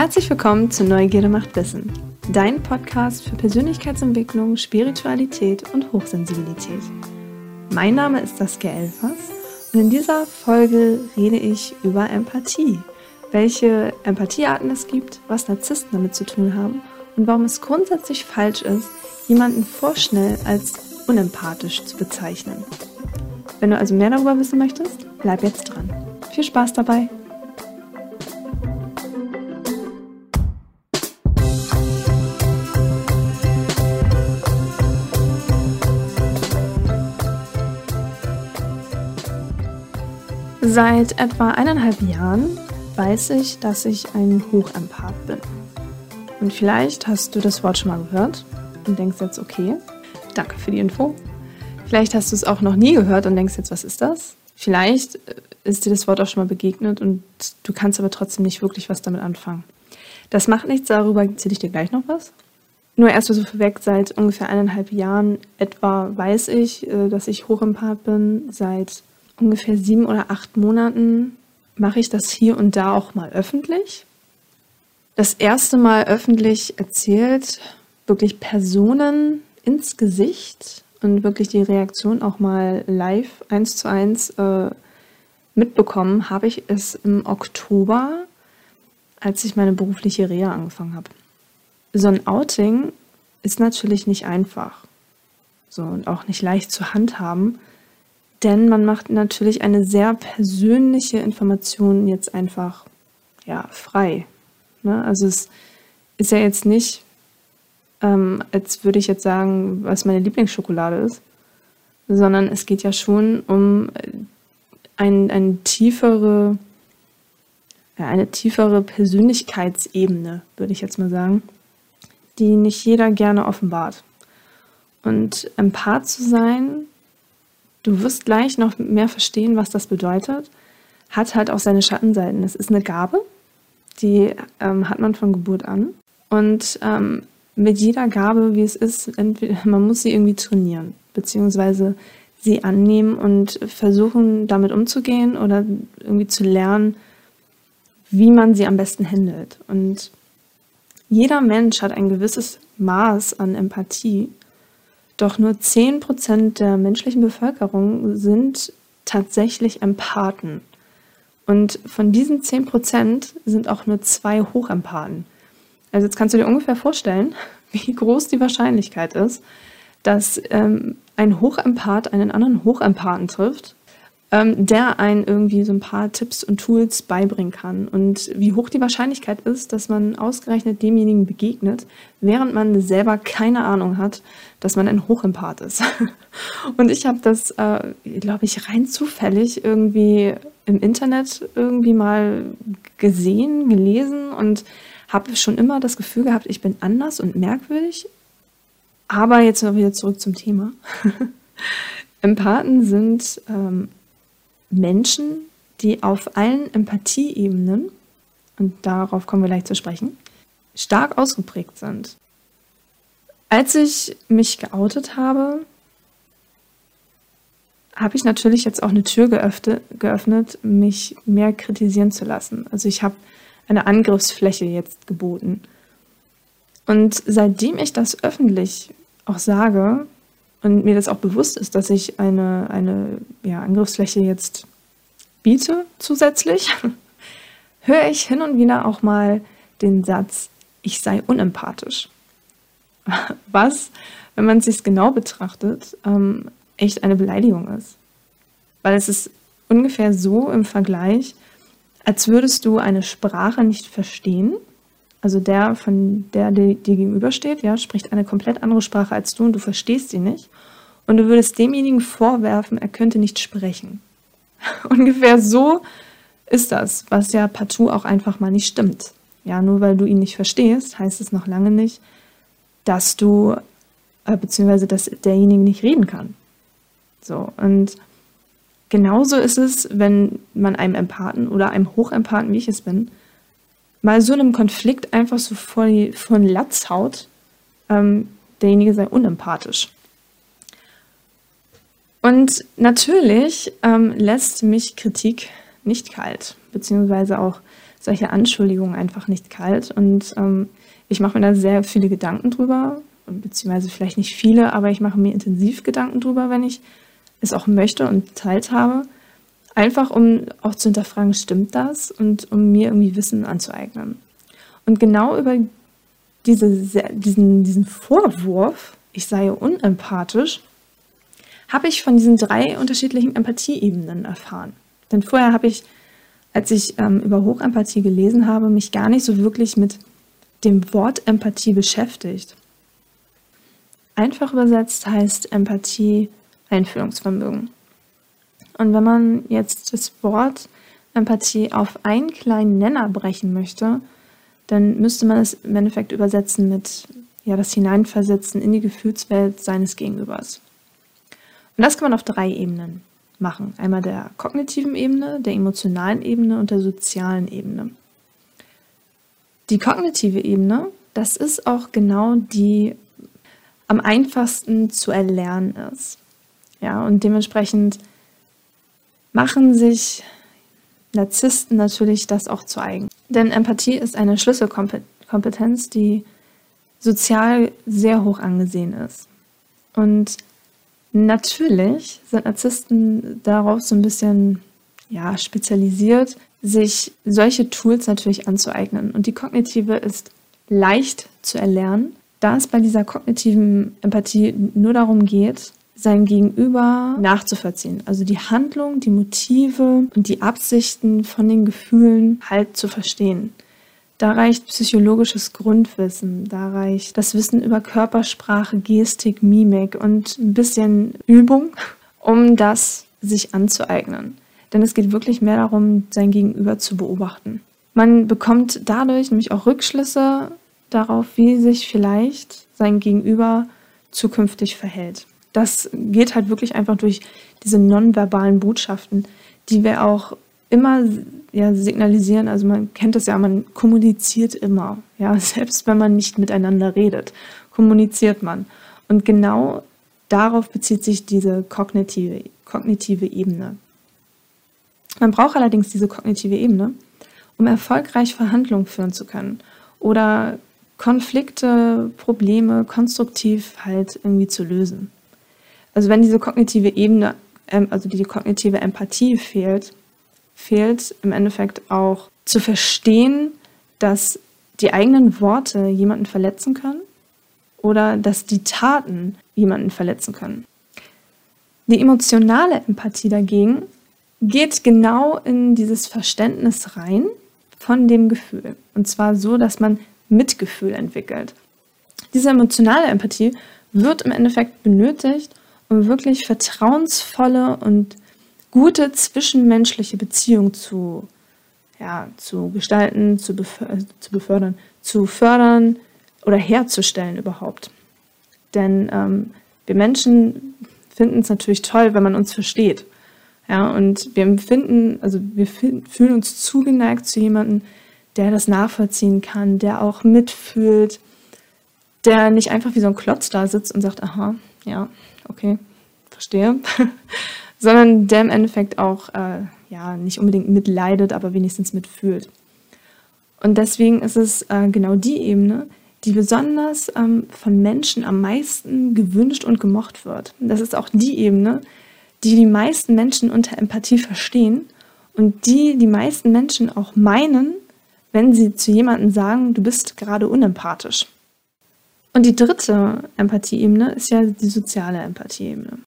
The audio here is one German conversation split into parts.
Herzlich willkommen zu Neugierde macht Wissen, dein Podcast für Persönlichkeitsentwicklung, Spiritualität und Hochsensibilität. Mein Name ist Saskia Elfers und in dieser Folge rede ich über Empathie, welche Empathiearten es gibt, was Narzissten damit zu tun haben und warum es grundsätzlich falsch ist, jemanden vorschnell als unempathisch zu bezeichnen. Wenn du also mehr darüber wissen möchtest, bleib jetzt dran. Viel Spaß dabei! Seit etwa eineinhalb Jahren weiß ich, dass ich ein Hochempath bin. Und vielleicht hast du das Wort schon mal gehört und denkst jetzt, okay, danke für die Info. Vielleicht hast du es auch noch nie gehört und denkst jetzt, was ist das? Vielleicht ist dir das Wort auch schon mal begegnet und du kannst aber trotzdem nicht wirklich was damit anfangen. Das macht nichts, darüber erzähle ich dir gleich noch was. Nur erst so vorweg, seit ungefähr eineinhalb Jahren etwa weiß ich, äh, dass ich Hochempath bin. Seit ungefähr sieben oder acht Monaten mache ich das hier und da auch mal öffentlich. Das erste Mal öffentlich erzählt, wirklich Personen ins Gesicht und wirklich die Reaktion auch mal live eins zu eins äh, mitbekommen, habe ich es im Oktober, als ich meine berufliche Reha angefangen habe. So ein Outing ist natürlich nicht einfach. So und auch nicht leicht zu handhaben. Denn man macht natürlich eine sehr persönliche Information jetzt einfach ja, frei. Ne? Also es ist ja jetzt nicht, ähm, als würde ich jetzt sagen, was meine Lieblingsschokolade ist, sondern es geht ja schon um ein, eine tiefere, ja, eine tiefere Persönlichkeitsebene, würde ich jetzt mal sagen, die nicht jeder gerne offenbart. Und Empath zu sein Du wirst gleich noch mehr verstehen, was das bedeutet. Hat halt auch seine Schattenseiten. Es ist eine Gabe, die ähm, hat man von Geburt an. Und ähm, mit jeder Gabe, wie es ist, entweder, man muss sie irgendwie trainieren, beziehungsweise sie annehmen und versuchen, damit umzugehen oder irgendwie zu lernen, wie man sie am besten handelt. Und jeder Mensch hat ein gewisses Maß an Empathie doch nur 10% der menschlichen Bevölkerung sind tatsächlich Empathen. Und von diesen 10% sind auch nur zwei Hochempathen. Also jetzt kannst du dir ungefähr vorstellen, wie groß die Wahrscheinlichkeit ist, dass ähm, ein Hochempath einen anderen Hochempathen trifft ähm, der einen irgendwie so ein paar Tipps und Tools beibringen kann. Und wie hoch die Wahrscheinlichkeit ist, dass man ausgerechnet demjenigen begegnet, während man selber keine Ahnung hat, dass man ein Hochempath ist. und ich habe das, äh, glaube ich, rein zufällig irgendwie im Internet irgendwie mal gesehen, gelesen und habe schon immer das Gefühl gehabt, ich bin anders und merkwürdig. Aber jetzt mal wieder zurück zum Thema. Empathen sind ähm, Menschen, die auf allen Empathieebenen, und darauf kommen wir gleich zu sprechen, stark ausgeprägt sind. Als ich mich geoutet habe, habe ich natürlich jetzt auch eine Tür geöffnet, geöffnet, mich mehr kritisieren zu lassen. Also ich habe eine Angriffsfläche jetzt geboten. Und seitdem ich das öffentlich auch sage, und mir das auch bewusst ist, dass ich eine, eine ja, Angriffsfläche jetzt biete zusätzlich, höre ich hin und wieder auch mal den Satz, ich sei unempathisch. Was, wenn man es sich genau betrachtet, ähm, echt eine Beleidigung ist. Weil es ist ungefähr so im Vergleich, als würdest du eine Sprache nicht verstehen also der, von der dir gegenübersteht, ja, spricht eine komplett andere Sprache als du und du verstehst sie nicht. Und du würdest demjenigen vorwerfen, er könnte nicht sprechen. Ungefähr so ist das, was ja partout auch einfach mal nicht stimmt. Ja, nur weil du ihn nicht verstehst, heißt es noch lange nicht, dass du, äh, beziehungsweise dass derjenige nicht reden kann. So, und genauso ist es, wenn man einem Empathen oder einem Hochempathen, wie ich es bin, mal so einem Konflikt einfach so vor, die, den Latz haut, ähm, derjenige sei unempathisch. Und natürlich ähm, lässt mich Kritik nicht kalt, beziehungsweise auch solche Anschuldigungen einfach nicht kalt. Und ähm, ich mache mir da sehr viele Gedanken drüber, beziehungsweise vielleicht nicht viele, aber ich mache mir intensiv Gedanken drüber, wenn ich es auch möchte und Zeit habe. Einfach um auch zu hinterfragen, stimmt das? Und um mir irgendwie Wissen anzueignen. Und genau über diese, diesen, diesen Vorwurf, ich sei unempathisch, habe ich von diesen drei unterschiedlichen Empathieebenen erfahren. Denn vorher habe ich, als ich ähm, über Hochempathie gelesen habe, mich gar nicht so wirklich mit dem Wort Empathie beschäftigt. Einfach übersetzt heißt Empathie Einfühlungsvermögen. Und wenn man jetzt das Wort Empathie auf einen kleinen Nenner brechen möchte, dann müsste man es im Endeffekt übersetzen mit ja, das Hineinversetzen in die Gefühlswelt seines Gegenübers. Und das kann man auf drei Ebenen machen. Einmal der kognitiven Ebene, der emotionalen Ebene und der sozialen Ebene. Die kognitive Ebene, das ist auch genau die am einfachsten zu erlernen ist. Ja, und dementsprechend machen sich Narzissten natürlich das auch zu eigen. Denn Empathie ist eine Schlüsselkompetenz, die sozial sehr hoch angesehen ist. Und natürlich sind Narzissten darauf so ein bisschen ja, spezialisiert, sich solche Tools natürlich anzueignen. Und die kognitive ist leicht zu erlernen, da es bei dieser kognitiven Empathie nur darum geht, sein Gegenüber nachzuvollziehen. Also die Handlung, die Motive und die Absichten von den Gefühlen halt zu verstehen. Da reicht psychologisches Grundwissen, da reicht das Wissen über Körpersprache, Gestik, Mimik und ein bisschen Übung, um das sich anzueignen. Denn es geht wirklich mehr darum, sein Gegenüber zu beobachten. Man bekommt dadurch nämlich auch Rückschlüsse darauf, wie sich vielleicht sein Gegenüber zukünftig verhält das geht halt wirklich einfach durch diese nonverbalen Botschaften, die wir auch immer ja, signalisieren. Also man kennt das ja, man kommuniziert immer. Ja, selbst wenn man nicht miteinander redet, kommuniziert man. Und genau darauf bezieht sich diese kognitive, kognitive Ebene. Man braucht allerdings diese kognitive Ebene, um erfolgreich Verhandlungen führen zu können oder Konflikte, Probleme konstruktiv halt irgendwie zu lösen. Also wenn diese kognitive Ebene, ähm, also die kognitive Empathie fehlt, fehlt im Endeffekt auch zu verstehen, dass die eigenen Worte jemanden verletzen können oder dass die Taten jemanden verletzen können. Die emotionale Empathie dagegen geht genau in dieses Verständnis rein von dem Gefühl. Und zwar so, dass man Mitgefühl entwickelt. Diese emotionale Empathie wird im Endeffekt benötigt, um wirklich vertrauensvolle und gute zwischenmenschliche Beziehungen zu, ja, zu gestalten, zu, befördern, äh, zu befördern, zu fördern oder herzustellen überhaupt. Denn ähm, wir Menschen finden es natürlich toll, wenn man uns versteht. Ja, und wir empfinden, also wir fühlen uns zugeneigt zu jemandem, der das nachvollziehen kann, der auch mitfühlt, der nicht einfach wie so ein Klotz da sitzt und sagt, aha, ja, okay, verstehe, sondern der im Endeffekt auch äh, ja nicht unbedingt mitleidet, aber wenigstens mitfühlt. Und deswegen ist es äh, genau die Ebene, die besonders ähm, von Menschen am meisten gewünscht und gemocht wird. Das ist auch die Ebene, die die meisten Menschen unter Empathie verstehen und die die meisten Menschen auch meinen, wenn sie zu jemandem sagen, du bist gerade unempathisch. Und die dritte Empathieebene ist ja die soziale Empathieebene.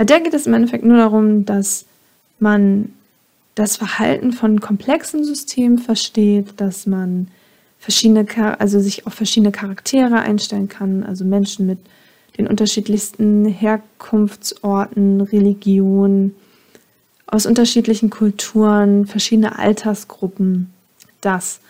Bei der geht es im Endeffekt nur darum, dass man das Verhalten von komplexen Systemen versteht, dass man verschiedene, also sich auf verschiedene Charaktere einstellen kann, also Menschen mit den unterschiedlichsten Herkunftsorten, Religionen, aus unterschiedlichen Kulturen, verschiedene Altersgruppen. Das.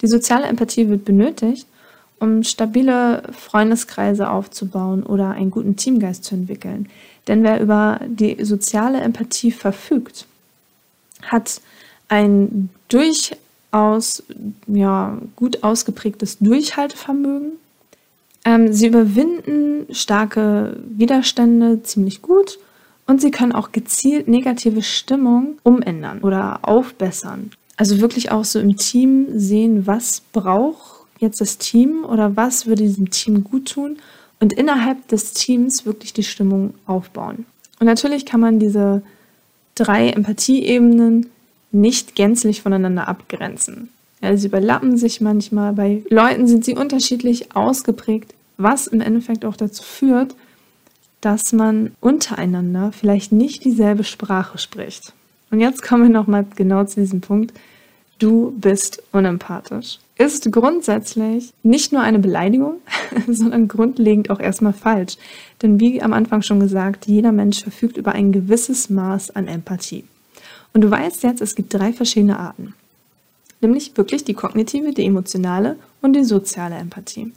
Die soziale Empathie wird benötigt, um stabile Freundeskreise aufzubauen oder einen guten Teamgeist zu entwickeln. Denn wer über die soziale Empathie verfügt, hat ein durchaus ja, gut ausgeprägtes Durchhaltevermögen. Ähm, sie überwinden starke Widerstände ziemlich gut und sie können auch gezielt negative Stimmung umändern oder aufbessern. Also wirklich auch so im Team sehen, was braucht jetzt das Team oder was würde diesem Team gut tun und innerhalb des Teams wirklich die Stimmung aufbauen. Und natürlich kann man diese drei Empathieebenen nicht gänzlich voneinander abgrenzen. Ja, sie überlappen sich manchmal. Bei Leuten sind sie unterschiedlich ausgeprägt, was im Endeffekt auch dazu führt, dass man untereinander vielleicht nicht dieselbe Sprache spricht. Und jetzt kommen wir nochmal genau zu diesem Punkt. Du bist unempathisch. Ist grundsätzlich nicht nur eine Beleidigung, sondern grundlegend auch erstmal falsch. Denn wie am Anfang schon gesagt, jeder Mensch verfügt über ein gewisses Maß an Empathie. Und du weißt jetzt, es gibt drei verschiedene Arten. Nämlich wirklich die kognitive, die emotionale und die soziale Empathie.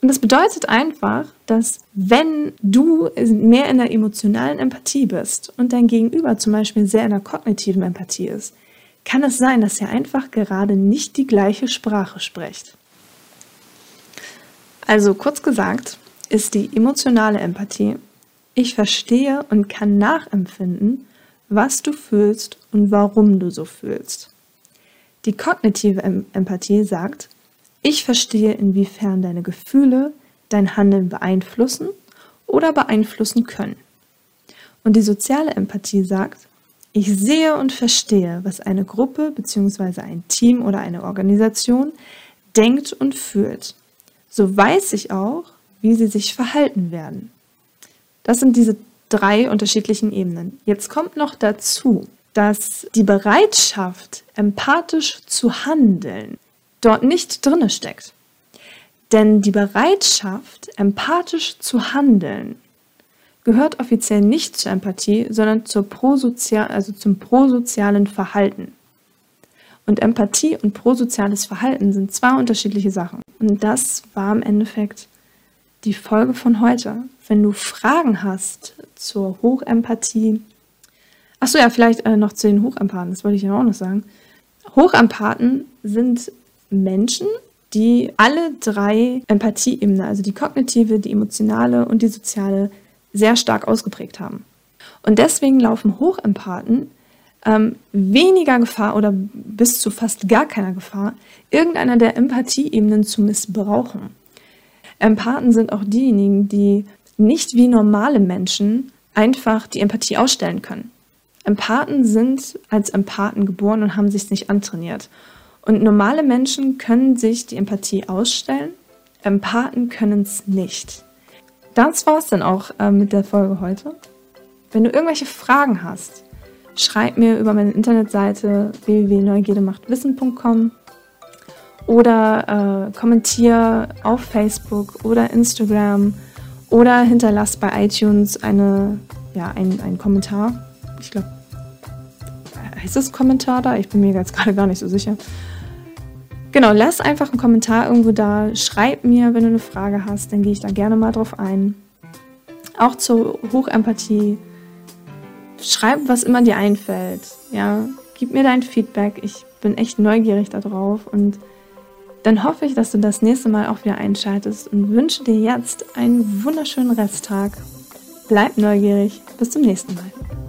Und das bedeutet einfach, dass wenn du mehr in der emotionalen Empathie bist und dein Gegenüber zum Beispiel sehr in der kognitiven Empathie ist, kann es sein, dass ihr einfach gerade nicht die gleiche Sprache sprecht. Also kurz gesagt ist die emotionale Empathie, ich verstehe und kann nachempfinden, was du fühlst und warum du so fühlst. Die kognitive Empathie sagt, ich verstehe, inwiefern deine Gefühle dein Handeln beeinflussen oder beeinflussen können. Und die soziale Empathie sagt, ich sehe und verstehe, was eine Gruppe bzw. ein Team oder eine Organisation denkt und fühlt. So weiß ich auch, wie sie sich verhalten werden. Das sind diese drei unterschiedlichen Ebenen. Jetzt kommt noch dazu, dass die Bereitschaft, empathisch zu handeln, dort nicht drinne steckt. Denn die Bereitschaft, empathisch zu handeln, gehört offiziell nicht zur Empathie, sondern zur also zum prosozialen Verhalten. Und Empathie und prosoziales Verhalten sind zwei unterschiedliche Sachen. Und das war im Endeffekt die Folge von heute. Wenn du Fragen hast zur Hochempathie, achso ja, vielleicht äh, noch zu den Hochempathen, das wollte ich ja auch noch sagen. Hochempathen sind Menschen, die alle drei Empathieebenen, also die kognitive, die emotionale und die soziale, sehr stark ausgeprägt haben. Und deswegen laufen Hochempathen ähm, weniger Gefahr oder bis zu fast gar keiner Gefahr, irgendeiner der Empathieebenen zu missbrauchen. Empathen sind auch diejenigen, die nicht wie normale Menschen einfach die Empathie ausstellen können. Empathen sind als Empathen geboren und haben sich nicht antrainiert. Und normale Menschen können sich die Empathie ausstellen, Empathen können es nicht. Das war es dann auch äh, mit der Folge heute. Wenn du irgendwelche Fragen hast, schreib mir über meine Internetseite www.neugierdemachtwissen.com oder äh, kommentier auf Facebook oder Instagram oder hinterlass bei iTunes eine, ja, einen Kommentar. Ich glaube, heißt es Kommentar da? Ich bin mir jetzt gerade gar nicht so sicher. Genau, lass einfach einen Kommentar irgendwo da. Schreib mir, wenn du eine Frage hast, dann gehe ich da gerne mal drauf ein. Auch zur Hochempathie. Schreib, was immer dir einfällt. Ja, gib mir dein Feedback. Ich bin echt neugierig darauf und dann hoffe ich, dass du das nächste Mal auch wieder einschaltest und wünsche dir jetzt einen wunderschönen Resttag. Bleib neugierig. Bis zum nächsten Mal.